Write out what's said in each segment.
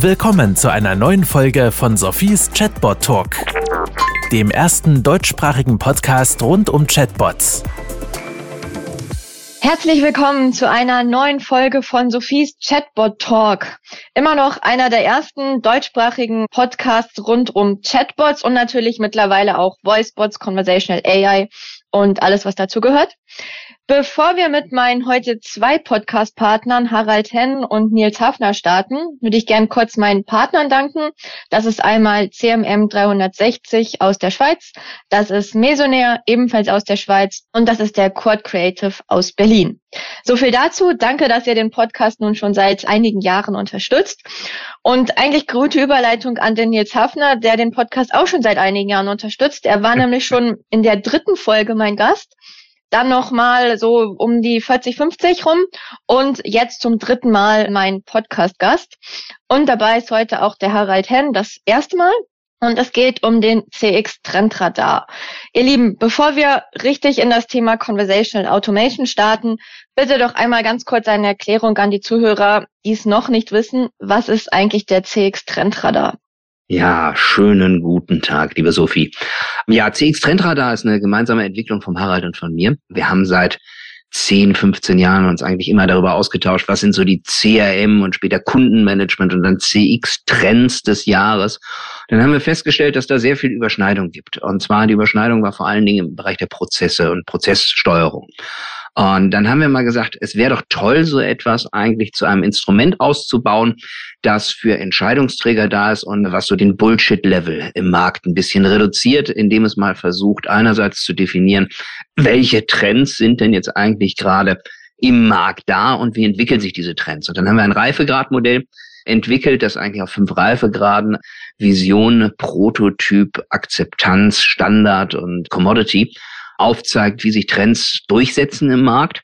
Willkommen zu einer neuen Folge von Sophies Chatbot Talk, dem ersten deutschsprachigen Podcast rund um Chatbots. Herzlich willkommen zu einer neuen Folge von Sophies Chatbot Talk. Immer noch einer der ersten deutschsprachigen Podcasts rund um Chatbots und natürlich mittlerweile auch Voicebots, Conversational AI und alles, was dazu gehört. Bevor wir mit meinen heute zwei Podcast-Partnern Harald Henn und Nils Hafner starten, würde ich gern kurz meinen Partnern danken. Das ist einmal CMM 360 aus der Schweiz, das ist Mesonair ebenfalls aus der Schweiz und das ist der Quad Creative aus Berlin. So viel dazu. Danke, dass ihr den Podcast nun schon seit einigen Jahren unterstützt. Und eigentlich gute Überleitung an den Nils Hafner, der den Podcast auch schon seit einigen Jahren unterstützt. Er war nämlich schon in der dritten Folge mein Gast dann nochmal so um die 40, 50 rum und jetzt zum dritten Mal mein Podcast-Gast. Und dabei ist heute auch der Harald Henn das erste Mal. Und es geht um den CX Trendradar. Ihr Lieben, bevor wir richtig in das Thema Conversational Automation starten, bitte doch einmal ganz kurz eine Erklärung an die Zuhörer, die es noch nicht wissen. Was ist eigentlich der CX Trendradar? Ja, schönen guten Tag, liebe Sophie. Ja, CX Trendradar ist eine gemeinsame Entwicklung vom Harald und von mir. Wir haben seit 10, 15 Jahren uns eigentlich immer darüber ausgetauscht, was sind so die CRM und später Kundenmanagement und dann CX-Trends des Jahres. Dann haben wir festgestellt, dass da sehr viel Überschneidung gibt. Und zwar die Überschneidung war vor allen Dingen im Bereich der Prozesse und Prozesssteuerung. Und dann haben wir mal gesagt, es wäre doch toll, so etwas eigentlich zu einem Instrument auszubauen, das für Entscheidungsträger da ist und was so den Bullshit-Level im Markt ein bisschen reduziert, indem es mal versucht, einerseits zu definieren, welche Trends sind denn jetzt eigentlich gerade im Markt da und wie entwickeln sich diese Trends. Und dann haben wir ein Reifegradmodell entwickelt, das eigentlich auf fünf Reifegraden Vision, Prototyp, Akzeptanz, Standard und Commodity aufzeigt, wie sich Trends durchsetzen im Markt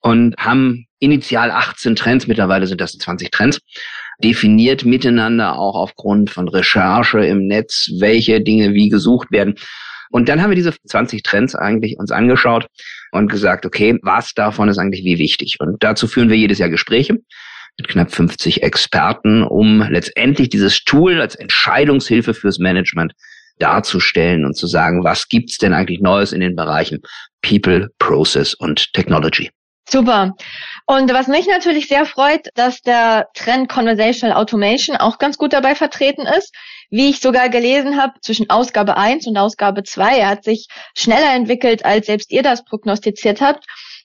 und haben initial 18 Trends, mittlerweile sind das 20 Trends, definiert miteinander auch aufgrund von Recherche im Netz, welche Dinge wie gesucht werden. Und dann haben wir diese 20 Trends eigentlich uns angeschaut und gesagt, okay, was davon ist eigentlich wie wichtig? Und dazu führen wir jedes Jahr Gespräche mit knapp 50 Experten, um letztendlich dieses Tool als Entscheidungshilfe fürs Management darzustellen und zu sagen, was gibt's denn eigentlich Neues in den Bereichen People, Process und Technology. Super. Und was mich natürlich sehr freut, dass der Trend Conversational Automation auch ganz gut dabei vertreten ist. Wie ich sogar gelesen habe, zwischen Ausgabe 1 und Ausgabe 2, er hat sich schneller entwickelt, als selbst ihr das prognostiziert habt.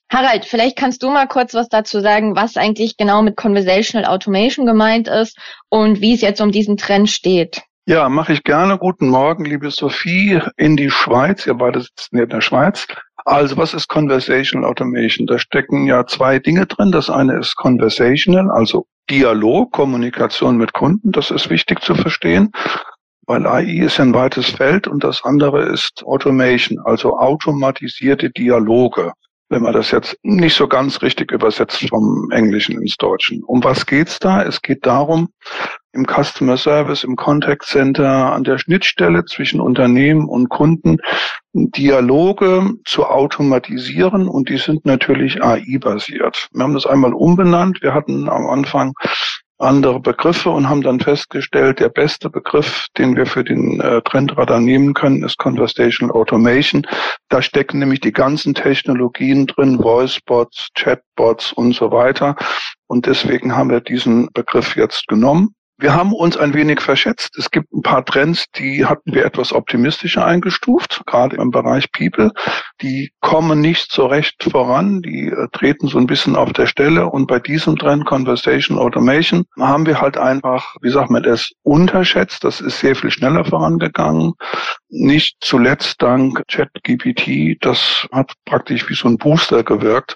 Harald, vielleicht kannst du mal kurz was dazu sagen, was eigentlich genau mit Conversational Automation gemeint ist und wie es jetzt um diesen Trend steht. Ja, mache ich gerne. Guten Morgen, liebe Sophie, in die Schweiz. Ihr beide sitzen hier in der Schweiz. Also, was ist Conversational Automation? Da stecken ja zwei Dinge drin. Das eine ist Conversational, also Dialog, Kommunikation mit Kunden. Das ist wichtig zu verstehen, weil AI ist ein weites Feld und das andere ist Automation, also automatisierte Dialoge wenn man das jetzt nicht so ganz richtig übersetzt vom Englischen ins Deutschen. Um was geht's da? Es geht darum, im Customer Service, im Contact Center, an der Schnittstelle zwischen Unternehmen und Kunden Dialoge zu automatisieren und die sind natürlich AI-basiert. Wir haben das einmal umbenannt. Wir hatten am Anfang andere Begriffe und haben dann festgestellt, der beste Begriff, den wir für den äh, Trendradar nehmen können, ist Conversational Automation. Da stecken nämlich die ganzen Technologien drin, Voicebots, Chatbots und so weiter. Und deswegen haben wir diesen Begriff jetzt genommen. Wir haben uns ein wenig verschätzt. Es gibt ein paar Trends, die hatten wir etwas optimistischer eingestuft, gerade im Bereich People. Die kommen nicht so recht voran, die äh, treten so ein bisschen auf der Stelle. Und bei diesem Trend Conversation Automation haben wir halt einfach, wie sagt man das, unterschätzt. Das ist sehr viel schneller vorangegangen. Nicht zuletzt dank ChatGPT. Das hat praktisch wie so ein Booster gewirkt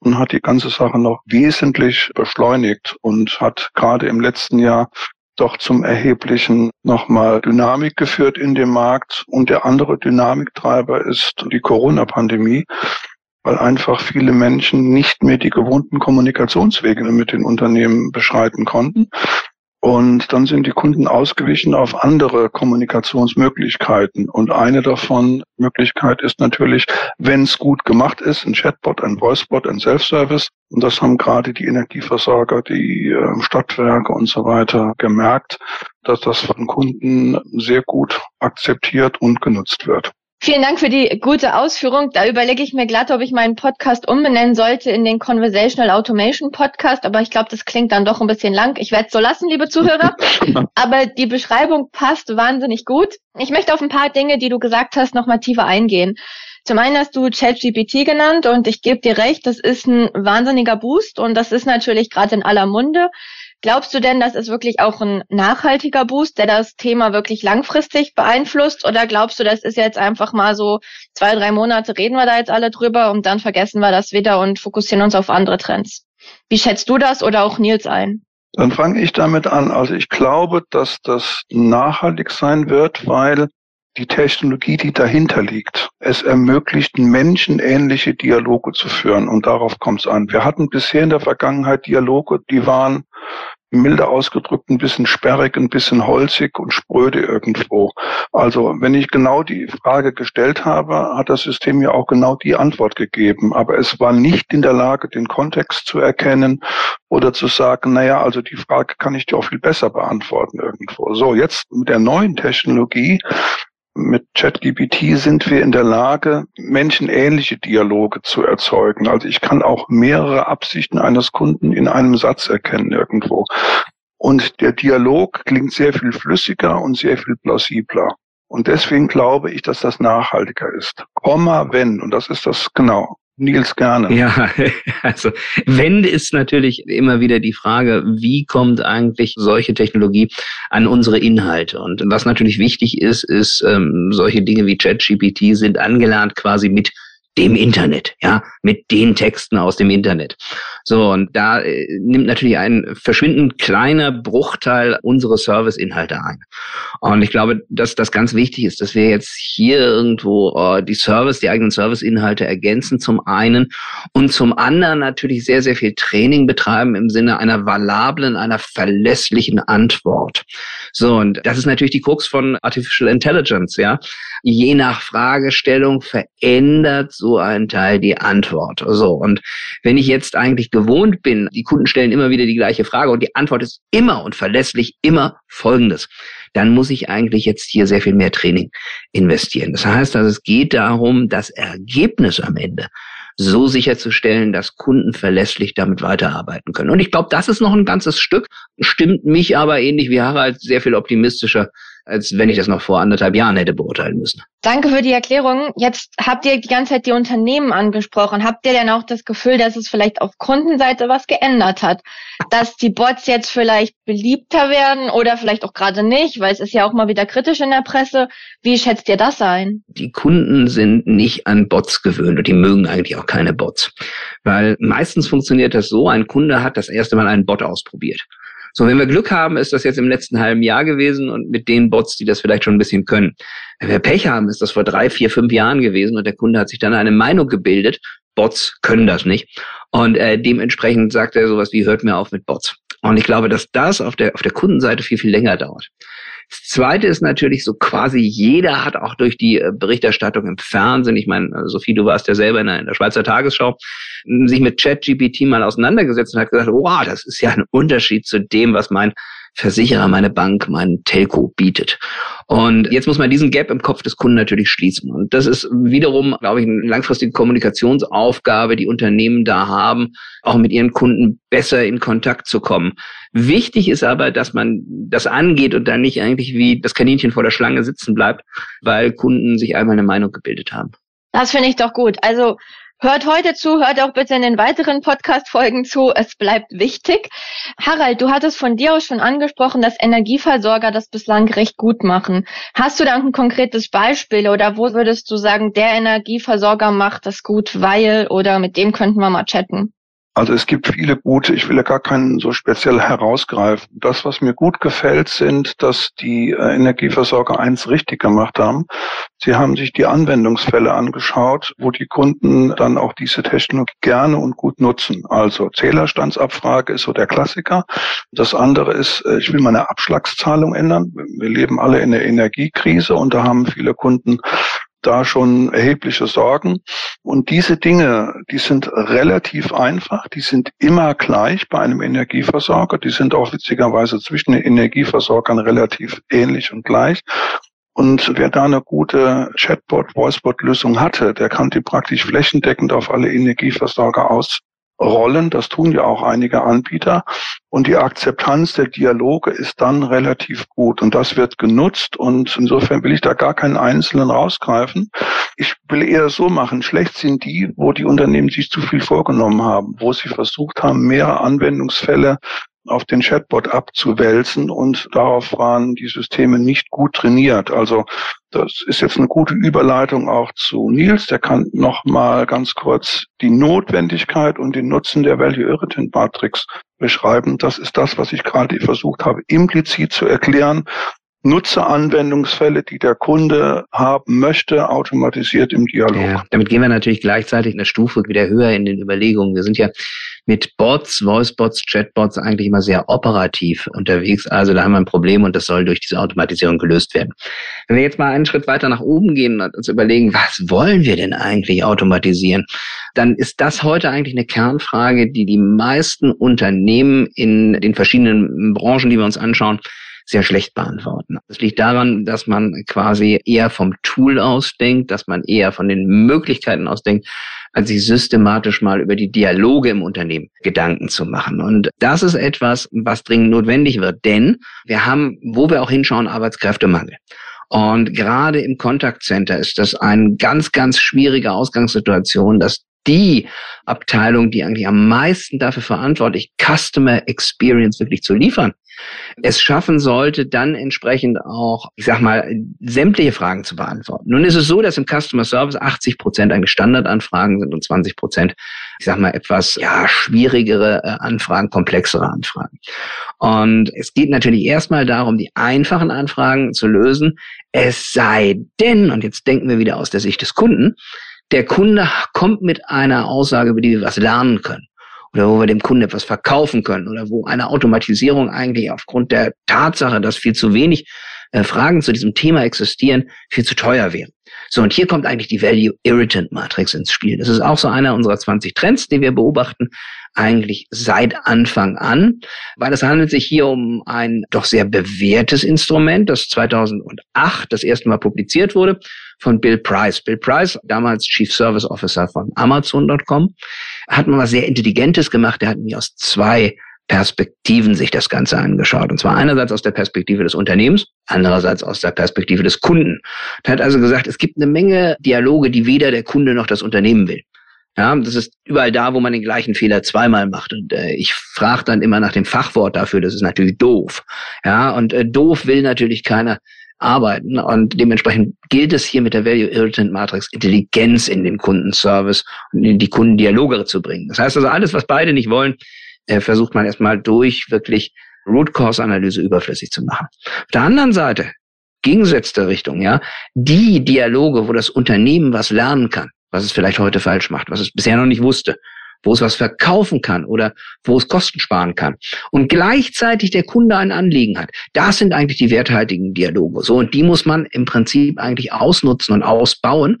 und hat die ganze Sache noch wesentlich beschleunigt und hat gerade im letzten Jahr doch zum erheblichen nochmal Dynamik geführt in dem Markt. Und der andere Dynamiktreiber ist die Corona-Pandemie, weil einfach viele Menschen nicht mehr die gewohnten Kommunikationswege mit den Unternehmen beschreiten konnten. Und dann sind die Kunden ausgewichen auf andere Kommunikationsmöglichkeiten. Und eine davon Möglichkeit ist natürlich, wenn es gut gemacht ist, ein Chatbot, ein Voicebot, ein Self-Service. Und das haben gerade die Energieversorger, die äh, Stadtwerke und so weiter gemerkt, dass das von Kunden sehr gut akzeptiert und genutzt wird. Vielen Dank für die gute Ausführung. Da überlege ich mir glatt, ob ich meinen Podcast umbenennen sollte in den Conversational Automation Podcast, aber ich glaube, das klingt dann doch ein bisschen lang. Ich werde es so lassen, liebe Zuhörer. aber die Beschreibung passt wahnsinnig gut. Ich möchte auf ein paar Dinge, die du gesagt hast, nochmal tiefer eingehen. Zum einen hast du ChatGPT genannt und ich gebe dir recht, das ist ein wahnsinniger Boost und das ist natürlich gerade in aller Munde. Glaubst du denn, das ist wirklich auch ein nachhaltiger Boost, der das Thema wirklich langfristig beeinflusst? Oder glaubst du, das ist jetzt einfach mal so zwei, drei Monate reden wir da jetzt alle drüber und dann vergessen wir das wieder und fokussieren uns auf andere Trends? Wie schätzt du das oder auch Nils ein? Dann fange ich damit an. Also ich glaube, dass das nachhaltig sein wird, weil die Technologie, die dahinter liegt, es ermöglicht, menschenähnliche Dialoge zu führen. Und darauf kommt es an. Wir hatten bisher in der Vergangenheit Dialoge, die waren milder ausgedrückt ein bisschen sperrig, ein bisschen holzig und spröde irgendwo. Also wenn ich genau die Frage gestellt habe, hat das System mir auch genau die Antwort gegeben. Aber es war nicht in der Lage, den Kontext zu erkennen oder zu sagen, naja, also die Frage kann ich dir auch viel besser beantworten irgendwo. So, jetzt mit der neuen Technologie mit ChatGPT sind wir in der Lage, menschenähnliche Dialoge zu erzeugen. Also ich kann auch mehrere Absichten eines Kunden in einem Satz erkennen irgendwo. Und der Dialog klingt sehr viel flüssiger und sehr viel plausibler. Und deswegen glaube ich, dass das nachhaltiger ist. Komma, wenn. Und das ist das genau. Nils gerne. Ja, also wenn ist natürlich immer wieder die Frage, wie kommt eigentlich solche Technologie an unsere Inhalte? Und was natürlich wichtig ist, ist, ähm, solche Dinge wie ChatGPT sind angelernt quasi mit dem Internet, ja, mit den Texten aus dem Internet. So, und da äh, nimmt natürlich ein verschwindend kleiner Bruchteil unsere Serviceinhalte ein. Und ich glaube, dass das ganz wichtig ist, dass wir jetzt hier irgendwo äh, die Service, die eigenen Serviceinhalte ergänzen zum einen und zum anderen natürlich sehr, sehr viel Training betreiben im Sinne einer valablen, einer verlässlichen Antwort. So, und das ist natürlich die Krux von Artificial Intelligence, ja. Je nach Fragestellung verändert so ein Teil die Antwort. So. Und wenn ich jetzt eigentlich gewohnt bin, die Kunden stellen immer wieder die gleiche Frage und die Antwort ist immer und verlässlich immer folgendes, dann muss ich eigentlich jetzt hier sehr viel mehr Training investieren. Das heißt also, es geht darum, das Ergebnis am Ende so sicherzustellen, dass Kunden verlässlich damit weiterarbeiten können. Und ich glaube, das ist noch ein ganzes Stück, stimmt mich aber ähnlich wie Harald sehr viel optimistischer als wenn ich das noch vor anderthalb Jahren hätte beurteilen müssen. Danke für die Erklärung. Jetzt habt ihr die ganze Zeit die Unternehmen angesprochen. Habt ihr denn auch das Gefühl, dass es vielleicht auf Kundenseite was geändert hat? Dass die Bots jetzt vielleicht beliebter werden oder vielleicht auch gerade nicht, weil es ist ja auch mal wieder kritisch in der Presse. Wie schätzt ihr das ein? Die Kunden sind nicht an Bots gewöhnt und die mögen eigentlich auch keine Bots. Weil meistens funktioniert das so, ein Kunde hat das erste Mal einen Bot ausprobiert. So, wenn wir Glück haben, ist das jetzt im letzten halben Jahr gewesen und mit den Bots, die das vielleicht schon ein bisschen können. Wenn wir Pech haben, ist das vor drei, vier, fünf Jahren gewesen und der Kunde hat sich dann eine Meinung gebildet. Bots können das nicht. Und äh, dementsprechend sagt er sowas wie, hört mir auf mit Bots. Und ich glaube, dass das auf der, auf der Kundenseite viel, viel länger dauert. Das Zweite ist natürlich so quasi jeder hat auch durch die äh, Berichterstattung im Fernsehen, ich meine, äh, Sophie, du warst ja selber in der, in der Schweizer Tagesschau, sich mit ChatGPT mal auseinandergesetzt und hat gesagt, wow, das ist ja ein Unterschied zu dem, was mein Versicherer, meine Bank, mein Telco bietet. Und jetzt muss man diesen Gap im Kopf des Kunden natürlich schließen. Und das ist wiederum, glaube ich, eine langfristige Kommunikationsaufgabe, die Unternehmen da haben, auch mit ihren Kunden besser in Kontakt zu kommen. Wichtig ist aber, dass man das angeht und dann nicht eigentlich wie das Kaninchen vor der Schlange sitzen bleibt, weil Kunden sich einmal eine Meinung gebildet haben. Das finde ich doch gut. Also Hört heute zu, hört auch bitte in den weiteren Podcast-Folgen zu. Es bleibt wichtig. Harald, du hattest von dir aus schon angesprochen, dass Energieversorger das bislang recht gut machen. Hast du da ein konkretes Beispiel oder wo würdest du sagen, der Energieversorger macht das gut, weil oder mit dem könnten wir mal chatten? Also es gibt viele gute, ich will ja gar keinen so speziell herausgreifen. Das, was mir gut gefällt, sind, dass die äh, Energieversorger eins richtig gemacht haben. Sie haben sich die Anwendungsfälle angeschaut, wo die Kunden dann auch diese Technologie gerne und gut nutzen. Also Zählerstandsabfrage ist so der Klassiker. Das andere ist, äh, ich will meine Abschlagszahlung ändern. Wir leben alle in der Energiekrise und da haben viele Kunden da schon erhebliche Sorgen. Und diese Dinge, die sind relativ einfach, die sind immer gleich bei einem Energieversorger, die sind auch witzigerweise zwischen den Energieversorgern relativ ähnlich und gleich. Und wer da eine gute Chatbot, Voicebot-Lösung hatte, der kann die praktisch flächendeckend auf alle Energieversorger aus rollen. Das tun ja auch einige Anbieter. Und die Akzeptanz der Dialoge ist dann relativ gut. Und das wird genutzt. Und insofern will ich da gar keinen Einzelnen rausgreifen. Ich will eher so machen. Schlecht sind die, wo die Unternehmen sich zu viel vorgenommen haben, wo sie versucht haben, mehrere Anwendungsfälle auf den Chatbot abzuwälzen und darauf waren die Systeme nicht gut trainiert. Also das ist jetzt eine gute Überleitung auch zu Nils. Der kann noch mal ganz kurz die Notwendigkeit und den Nutzen der Value Irritant Matrix beschreiben. Das ist das, was ich gerade versucht habe, implizit zu erklären. Nutzeranwendungsfälle, die der Kunde haben möchte, automatisiert im Dialog. Ja, damit gehen wir natürlich gleichzeitig eine Stufe wieder höher in den Überlegungen. Wir sind ja mit Bots, Voicebots, Chatbots eigentlich immer sehr operativ unterwegs. Also da haben wir ein Problem und das soll durch diese Automatisierung gelöst werden. Wenn wir jetzt mal einen Schritt weiter nach oben gehen und uns überlegen, was wollen wir denn eigentlich automatisieren, dann ist das heute eigentlich eine Kernfrage, die die meisten Unternehmen in den verschiedenen Branchen, die wir uns anschauen, sehr schlecht beantworten. Das liegt daran, dass man quasi eher vom Tool ausdenkt, dass man eher von den Möglichkeiten ausdenkt, als sich systematisch mal über die Dialoge im Unternehmen Gedanken zu machen. Und das ist etwas, was dringend notwendig wird, denn wir haben, wo wir auch hinschauen, Arbeitskräftemangel. Und gerade im Contact Center ist das eine ganz, ganz schwierige Ausgangssituation, dass die Abteilung, die eigentlich am meisten dafür verantwortlich, Customer Experience wirklich zu liefern, es schaffen sollte, dann entsprechend auch, ich sag mal, sämtliche Fragen zu beantworten. Nun ist es so, dass im Customer Service 80 Prozent eigentlich Standardanfragen sind und 20 Prozent, ich sag mal, etwas ja, schwierigere äh, Anfragen, komplexere Anfragen. Und es geht natürlich erstmal darum, die einfachen Anfragen zu lösen. Es sei denn, und jetzt denken wir wieder aus der Sicht des Kunden, der Kunde kommt mit einer Aussage, über die wir was lernen können oder wo wir dem Kunden etwas verkaufen können oder wo eine Automatisierung eigentlich aufgrund der Tatsache, dass viel zu wenig äh, Fragen zu diesem Thema existieren, viel zu teuer wäre. So, und hier kommt eigentlich die Value Irritant Matrix ins Spiel. Das ist auch so einer unserer 20 Trends, die wir beobachten, eigentlich seit Anfang an, weil es handelt sich hier um ein doch sehr bewährtes Instrument, das 2008 das erste Mal publiziert wurde von Bill Price. Bill Price, damals Chief Service Officer von Amazon.com, hat mal was sehr Intelligentes gemacht. Er hat mir aus zwei Perspektiven sich das Ganze angeschaut. Und zwar einerseits aus der Perspektive des Unternehmens, andererseits aus der Perspektive des Kunden. Er hat also gesagt, es gibt eine Menge Dialoge, die weder der Kunde noch das Unternehmen will. Ja, das ist überall da, wo man den gleichen Fehler zweimal macht. Und äh, ich frage dann immer nach dem Fachwort dafür. Das ist natürlich doof. Ja, und äh, doof will natürlich keiner arbeiten. Und dementsprechend gilt es hier mit der Value Irritant Matrix Intelligenz in den Kundenservice und in die Kundendialoge zu bringen. Das heißt also, alles, was beide nicht wollen, äh, versucht man erstmal durch wirklich Root Cause Analyse überflüssig zu machen. Auf der anderen Seite, gegensätzte Richtung, ja, die Dialoge, wo das Unternehmen was lernen kann, was es vielleicht heute falsch macht, was es bisher noch nicht wusste, wo es was verkaufen kann oder wo es Kosten sparen kann und gleichzeitig der Kunde ein Anliegen hat. Das sind eigentlich die werthaltigen Dialoge. So, und die muss man im Prinzip eigentlich ausnutzen und ausbauen,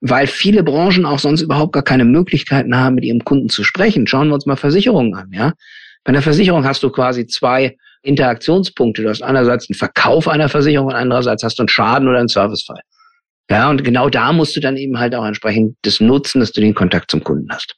weil viele Branchen auch sonst überhaupt gar keine Möglichkeiten haben, mit ihrem Kunden zu sprechen. Schauen wir uns mal Versicherungen an, ja. Bei einer Versicherung hast du quasi zwei Interaktionspunkte. Du hast einerseits einen Verkauf einer Versicherung und andererseits hast du einen Schaden oder einen Servicefall. Ja, und genau da musst du dann eben halt auch entsprechend das nutzen, dass du den Kontakt zum Kunden hast.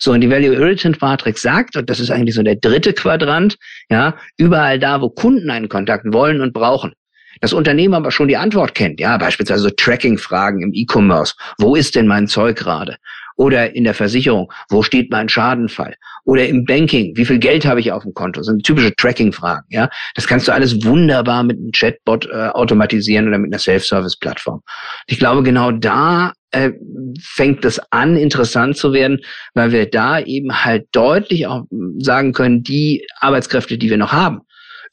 So, und die Value Irritant Matrix sagt, und das ist eigentlich so der dritte Quadrant, ja, überall da, wo Kunden einen Kontakt wollen und brauchen. Das Unternehmen aber schon die Antwort kennt, ja, beispielsweise Tracking-Fragen im E-Commerce. Wo ist denn mein Zeug gerade? Oder in der Versicherung, wo steht mein Schadenfall? Oder im Banking, wie viel Geld habe ich auf dem Konto? Das sind typische Tracking-Fragen. Ja, das kannst du alles wunderbar mit einem Chatbot äh, automatisieren oder mit einer Self-Service-Plattform. Ich glaube, genau da äh, fängt es an, interessant zu werden, weil wir da eben halt deutlich auch sagen können, die Arbeitskräfte, die wir noch haben,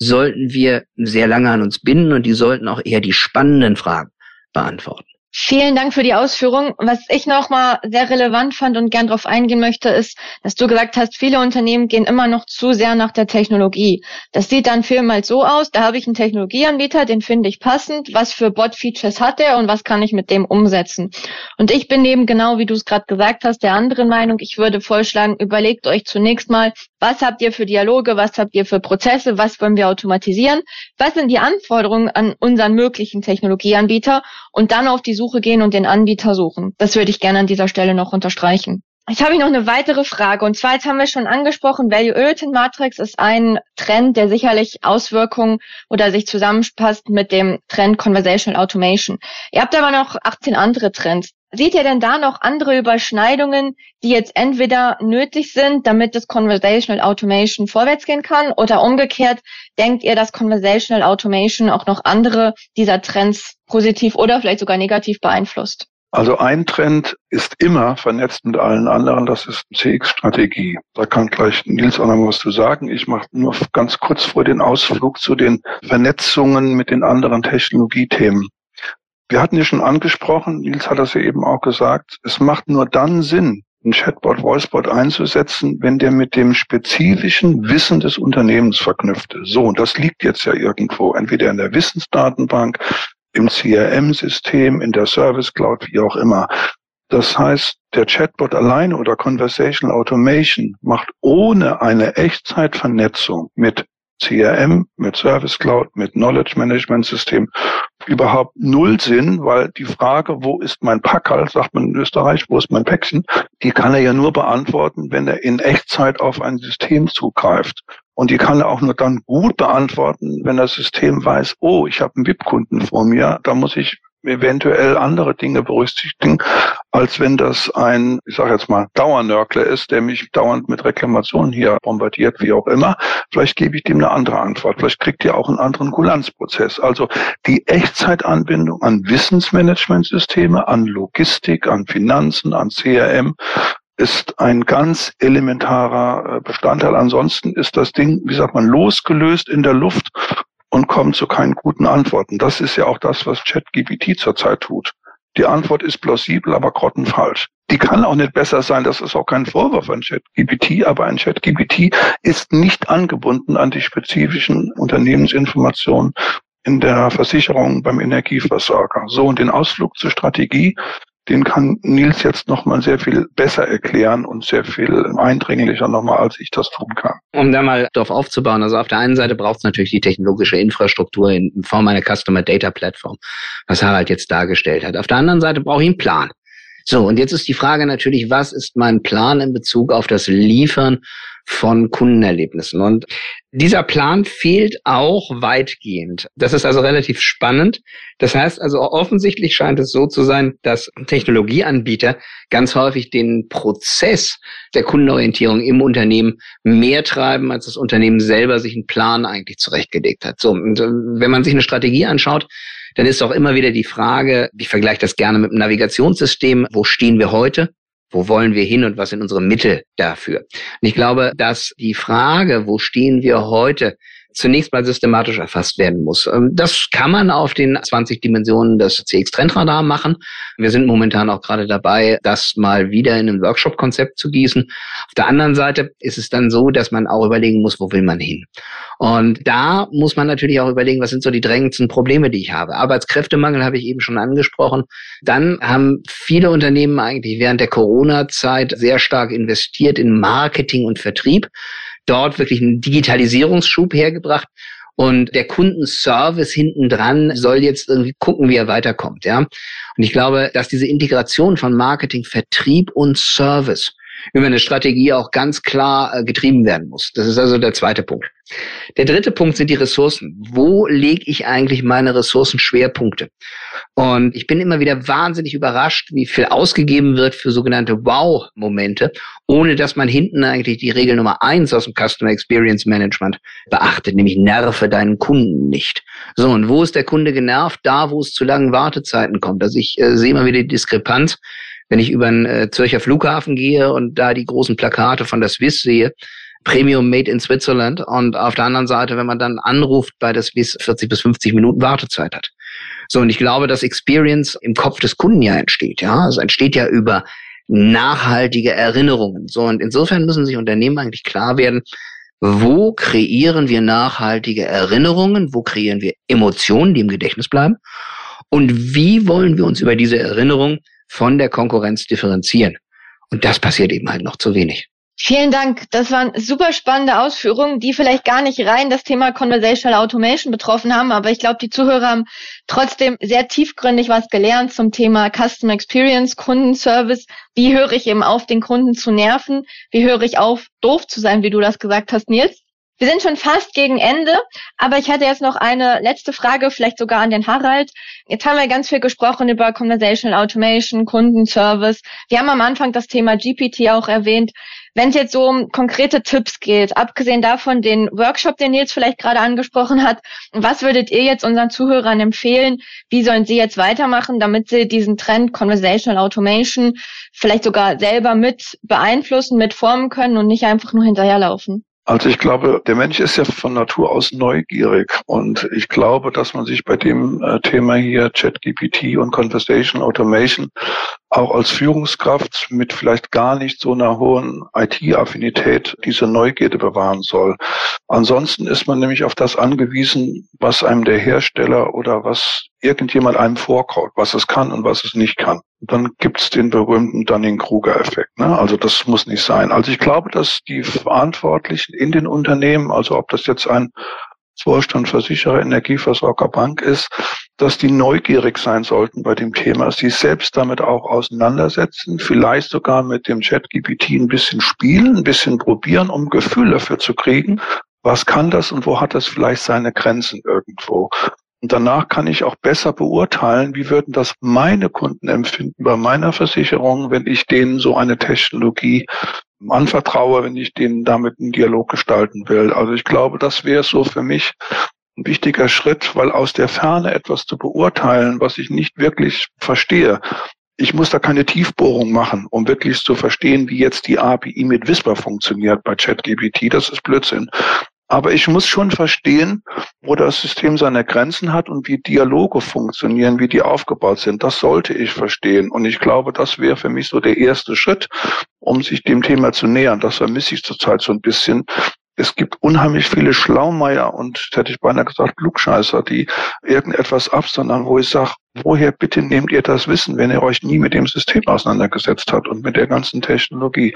sollten wir sehr lange an uns binden und die sollten auch eher die spannenden Fragen beantworten. Vielen Dank für die Ausführung. Was ich nochmal sehr relevant fand und gern darauf eingehen möchte, ist, dass du gesagt hast, viele Unternehmen gehen immer noch zu sehr nach der Technologie. Das sieht dann vielmals so aus, da habe ich einen Technologieanbieter, den finde ich passend, was für Bot-Features hat er und was kann ich mit dem umsetzen. Und ich bin eben genau, wie du es gerade gesagt hast, der anderen Meinung. Ich würde vorschlagen, überlegt euch zunächst mal, was habt ihr für Dialoge, was habt ihr für Prozesse, was wollen wir automatisieren, was sind die Anforderungen an unseren möglichen Technologieanbieter und dann auf die Suche gehen und den Anbieter suchen. Das würde ich gerne an dieser Stelle noch unterstreichen. Ich habe noch eine weitere Frage. Und zwar, jetzt haben wir schon angesprochen, Value Irritant Matrix ist ein Trend, der sicherlich Auswirkungen oder sich zusammenpasst mit dem Trend Conversational Automation. Ihr habt aber noch 18 andere Trends. Seht ihr denn da noch andere Überschneidungen, die jetzt entweder nötig sind, damit das Conversational Automation vorwärts gehen kann, oder umgekehrt, denkt ihr, dass Conversational Automation auch noch andere dieser Trends positiv oder vielleicht sogar negativ beeinflusst? Also ein Trend ist immer vernetzt mit allen anderen, das ist CX-Strategie. Da kann gleich Nils auch noch was zu sagen. Ich mache nur ganz kurz vor den Ausflug zu den Vernetzungen mit den anderen Technologiethemen. Wir hatten ja schon angesprochen, Nils hat das ja eben auch gesagt, es macht nur dann Sinn, einen Chatbot, Voicebot einzusetzen, wenn der mit dem spezifischen Wissen des Unternehmens verknüpft ist. So, und das liegt jetzt ja irgendwo, entweder in der Wissensdatenbank, im CRM-System, in der Service Cloud, wie auch immer. Das heißt, der Chatbot alleine oder Conversational Automation macht ohne eine Echtzeitvernetzung mit CRM, mit Service Cloud, mit Knowledge Management System überhaupt null Sinn, weil die Frage, wo ist mein Packerl, sagt man in Österreich, wo ist mein Päckchen, die kann er ja nur beantworten, wenn er in Echtzeit auf ein System zugreift. Und die kann er auch nur dann gut beantworten, wenn das System weiß, oh, ich habe einen VIP-Kunden vor mir, da muss ich eventuell andere Dinge berücksichtigen, als wenn das ein, ich sage jetzt mal, Dauernörkler ist, der mich dauernd mit Reklamationen hier bombardiert, wie auch immer. Vielleicht gebe ich dem eine andere Antwort. Vielleicht kriegt ihr auch einen anderen Kulanzprozess. Also die Echtzeitanbindung an Wissensmanagementsysteme, an Logistik, an Finanzen, an CRM, ist ein ganz elementarer äh, Bestandteil. Ansonsten ist das Ding, wie sagt man, losgelöst in der Luft und kommen zu keinen guten Antworten. Das ist ja auch das, was ChatGPT zurzeit tut. Die Antwort ist plausibel, aber grottenfalsch. Die kann auch nicht besser sein. Das ist auch kein Vorwurf an ChatGPT, aber ein ChatGPT ist nicht angebunden an die spezifischen Unternehmensinformationen in der Versicherung beim Energieversorger. So, und den Ausflug zur Strategie den kann Nils jetzt nochmal sehr viel besser erklären und sehr viel eindringlicher nochmal, als ich das tun kann. Um da mal darauf aufzubauen, also auf der einen Seite braucht es natürlich die technologische Infrastruktur in Form einer Customer Data Plattform, was Harald jetzt dargestellt hat. Auf der anderen Seite brauche ich einen Plan. So, und jetzt ist die Frage natürlich, was ist mein Plan in Bezug auf das Liefern von Kundenerlebnissen? Und dieser Plan fehlt auch weitgehend. Das ist also relativ spannend. Das heißt also offensichtlich scheint es so zu sein, dass Technologieanbieter ganz häufig den Prozess der Kundenorientierung im Unternehmen mehr treiben, als das Unternehmen selber sich einen Plan eigentlich zurechtgelegt hat. So, und äh, wenn man sich eine Strategie anschaut, dann ist auch immer wieder die Frage, ich vergleiche das gerne mit dem Navigationssystem, wo stehen wir heute? Wo wollen wir hin und was sind unsere Mittel dafür? Und ich glaube, dass die Frage, wo stehen wir heute, zunächst mal systematisch erfasst werden muss. Ähm, das kann man auf den 20 Dimensionen des CX-Trendradar machen. Wir sind momentan auch gerade dabei, das mal wieder in ein Workshop-Konzept zu gießen. Auf der anderen Seite ist es dann so, dass man auch überlegen muss, wo will man hin? Und da muss man natürlich auch überlegen, was sind so die drängendsten Probleme, die ich habe. Arbeitskräftemangel habe ich eben schon angesprochen. Dann haben viele Unternehmen eigentlich während der Corona-Zeit sehr stark investiert in Marketing und Vertrieb dort wirklich einen Digitalisierungsschub hergebracht. Und der Kundenservice hinten dran soll jetzt irgendwie gucken, wie er weiterkommt, ja. Und ich glaube, dass diese Integration von Marketing, Vertrieb und Service über eine Strategie auch ganz klar äh, getrieben werden muss. Das ist also der zweite Punkt. Der dritte Punkt sind die Ressourcen. Wo lege ich eigentlich meine Ressourcenschwerpunkte? Und ich bin immer wieder wahnsinnig überrascht, wie viel ausgegeben wird für sogenannte Wow-Momente, ohne dass man hinten eigentlich die Regel Nummer eins aus dem Customer Experience Management beachtet, nämlich nerve deinen Kunden nicht. So, und wo ist der Kunde genervt? Da, wo es zu langen Wartezeiten kommt. Also ich äh, sehe immer wieder die Diskrepanz wenn ich über den äh, Zürcher Flughafen gehe und da die großen Plakate von der Swiss sehe, Premium Made in Switzerland und auf der anderen Seite, wenn man dann anruft bei der Swiss 40 bis 50 Minuten Wartezeit hat. So, und ich glaube, dass Experience im Kopf des Kunden ja entsteht, ja. Es entsteht ja über nachhaltige Erinnerungen. So, und insofern müssen sich Unternehmen eigentlich klar werden, wo kreieren wir nachhaltige Erinnerungen, wo kreieren wir Emotionen, die im Gedächtnis bleiben und wie wollen wir uns über diese Erinnerung von der Konkurrenz differenzieren. Und das passiert eben halt noch zu wenig. Vielen Dank. Das waren super spannende Ausführungen, die vielleicht gar nicht rein das Thema Conversational Automation betroffen haben, aber ich glaube, die Zuhörer haben trotzdem sehr tiefgründig was gelernt zum Thema Customer Experience, Kundenservice. Wie höre ich eben auf, den Kunden zu nerven? Wie höre ich auf, doof zu sein, wie du das gesagt hast, Nils? Wir sind schon fast gegen Ende, aber ich hatte jetzt noch eine letzte Frage, vielleicht sogar an den Harald. Jetzt haben wir ganz viel gesprochen über Conversational Automation, Kundenservice. Wir haben am Anfang das Thema GPT auch erwähnt. Wenn es jetzt so um konkrete Tipps geht, abgesehen davon den Workshop, den Nils vielleicht gerade angesprochen hat, was würdet ihr jetzt unseren Zuhörern empfehlen? Wie sollen sie jetzt weitermachen, damit sie diesen Trend Conversational Automation vielleicht sogar selber mit beeinflussen, mit formen können und nicht einfach nur hinterherlaufen? Also ich glaube, der Mensch ist ja von Natur aus neugierig und ich glaube, dass man sich bei dem äh, Thema hier ChatGPT und Conversation Automation auch als Führungskraft mit vielleicht gar nicht so einer hohen IT-Affinität diese Neugierde bewahren soll. Ansonsten ist man nämlich auf das angewiesen, was einem der Hersteller oder was irgendjemand einem vorkaut, was es kann und was es nicht kann. Dann gibt's den berühmten Dunning-Kruger-Effekt. Ne? Also das muss nicht sein. Also ich glaube, dass die Verantwortlichen in den Unternehmen, also ob das jetzt ein Vorstand, Versicherer, Energieversorger, Bank ist, dass die neugierig sein sollten bei dem Thema, sie selbst damit auch auseinandersetzen, vielleicht sogar mit dem Chat-GPT ein bisschen spielen, ein bisschen probieren, um Gefühl dafür zu kriegen, was kann das und wo hat das vielleicht seine Grenzen irgendwo. Und danach kann ich auch besser beurteilen, wie würden das meine Kunden empfinden bei meiner Versicherung, wenn ich denen so eine Technologie anvertraue, wenn ich denen damit einen Dialog gestalten will. Also ich glaube, das wäre so für mich ein wichtiger Schritt, weil aus der Ferne etwas zu beurteilen, was ich nicht wirklich verstehe, ich muss da keine Tiefbohrung machen, um wirklich zu verstehen, wie jetzt die API mit Whisper funktioniert bei ChatGPT. Das ist Blödsinn. Aber ich muss schon verstehen, wo das System seine Grenzen hat und wie Dialoge funktionieren, wie die aufgebaut sind. Das sollte ich verstehen. Und ich glaube, das wäre für mich so der erste Schritt, um sich dem Thema zu nähern. Das vermisse ich zurzeit so ein bisschen. Es gibt unheimlich viele Schlaumeier und, hätte ich beinahe gesagt, Klugscheißer, die irgendetwas absondern, wo ich sage, woher bitte nehmt ihr das Wissen, wenn ihr euch nie mit dem System auseinandergesetzt habt und mit der ganzen Technologie?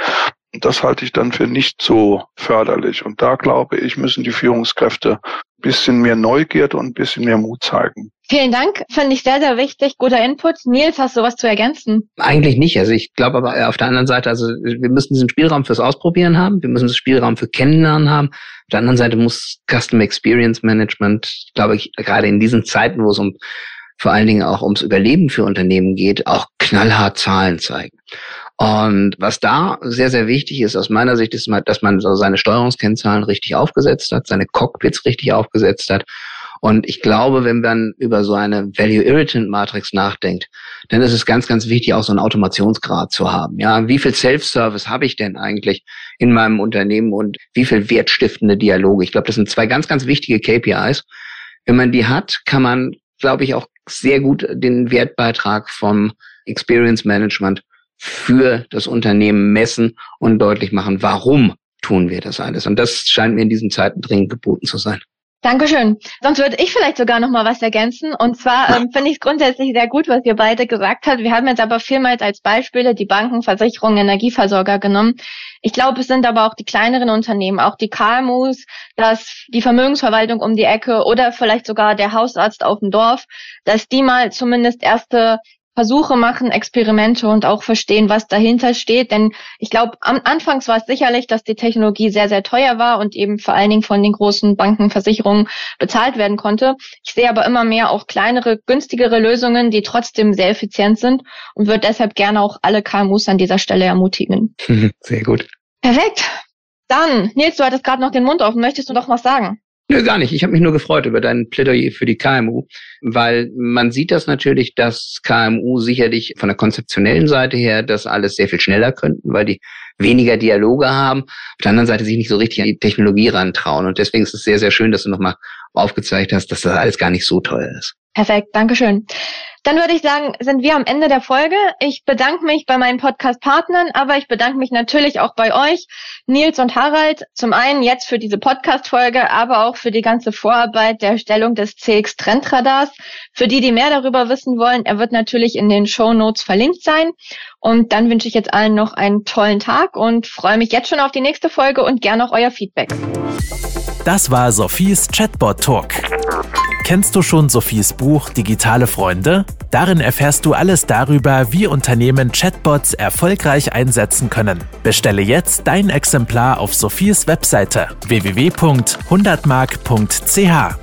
Das halte ich dann für nicht so förderlich. Und da glaube ich, müssen die Führungskräfte ein bisschen mehr Neugierde und ein bisschen mehr Mut zeigen. Vielen Dank, finde ich sehr, sehr wichtig. Guter Input. Nils, hast du was zu ergänzen? Eigentlich nicht. Also ich glaube aber auf der anderen Seite, also wir müssen diesen Spielraum fürs Ausprobieren haben. Wir müssen diesen Spielraum für Kennenlernen haben. Auf der anderen Seite muss Custom Experience Management, glaube ich, gerade in diesen Zeiten, wo es um vor allen Dingen auch ums Überleben für Unternehmen geht, auch knallhart Zahlen zeigen. Und was da sehr, sehr wichtig ist aus meiner Sicht, ist, dass man so seine Steuerungskennzahlen richtig aufgesetzt hat, seine Cockpits richtig aufgesetzt hat. Und ich glaube, wenn man über so eine Value Irritant Matrix nachdenkt, dann ist es ganz, ganz wichtig, auch so einen Automationsgrad zu haben. Ja, wie viel Self-Service habe ich denn eigentlich in meinem Unternehmen und wie viel wertstiftende Dialoge? Ich glaube, das sind zwei ganz, ganz wichtige KPIs. Wenn man die hat, kann man, glaube ich, auch sehr gut den Wertbeitrag vom Experience Management für das Unternehmen messen und deutlich machen, warum tun wir das alles. Und das scheint mir in diesen Zeiten dringend geboten zu sein. Dankeschön. Sonst würde ich vielleicht sogar noch mal was ergänzen. Und zwar ähm, finde ich es grundsätzlich sehr gut, was ihr beide gesagt habt. Wir haben jetzt aber vielmals als Beispiele die Banken, Versicherungen, Energieversorger genommen. Ich glaube, es sind aber auch die kleineren Unternehmen, auch die KMUs, dass die Vermögensverwaltung um die Ecke oder vielleicht sogar der Hausarzt auf dem Dorf, dass die mal zumindest erste Versuche machen, Experimente und auch verstehen, was dahinter steht. Denn ich glaube, am Anfangs war es sicherlich, dass die Technologie sehr, sehr teuer war und eben vor allen Dingen von den großen Banken, Versicherungen bezahlt werden konnte. Ich sehe aber immer mehr auch kleinere, günstigere Lösungen, die trotzdem sehr effizient sind und würde deshalb gerne auch alle KMUs an dieser Stelle ermutigen. Sehr gut. Perfekt. Dann, Nils, du hattest gerade noch den Mund offen. Möchtest du noch was sagen? Nö, gar nicht. Ich habe mich nur gefreut über dein Plädoyer für die KMU, weil man sieht das natürlich, dass KMU sicherlich von der konzeptionellen Seite her das alles sehr viel schneller könnten, weil die weniger Dialoge haben, auf der anderen Seite sich nicht so richtig an die Technologie rantrauen. Und deswegen ist es sehr, sehr schön, dass du nochmal aufgezeigt hast, dass das alles gar nicht so teuer ist. Perfekt, Dankeschön. Dann würde ich sagen, sind wir am Ende der Folge. Ich bedanke mich bei meinen Podcast-Partnern, aber ich bedanke mich natürlich auch bei euch, Nils und Harald. Zum einen jetzt für diese Podcast-Folge, aber auch für die ganze Vorarbeit der Erstellung des CX Trendradars. Für die, die mehr darüber wissen wollen, er wird natürlich in den Show Notes verlinkt sein. Und dann wünsche ich jetzt allen noch einen tollen Tag und freue mich jetzt schon auf die nächste Folge und gerne auch euer Feedback. Das war Sophies Chatbot Talk. Kennst du schon Sophies Buch Digitale Freunde? Darin erfährst du alles darüber, wie Unternehmen Chatbots erfolgreich einsetzen können. Bestelle jetzt dein Exemplar auf Sophies Webseite www.100mark.ch.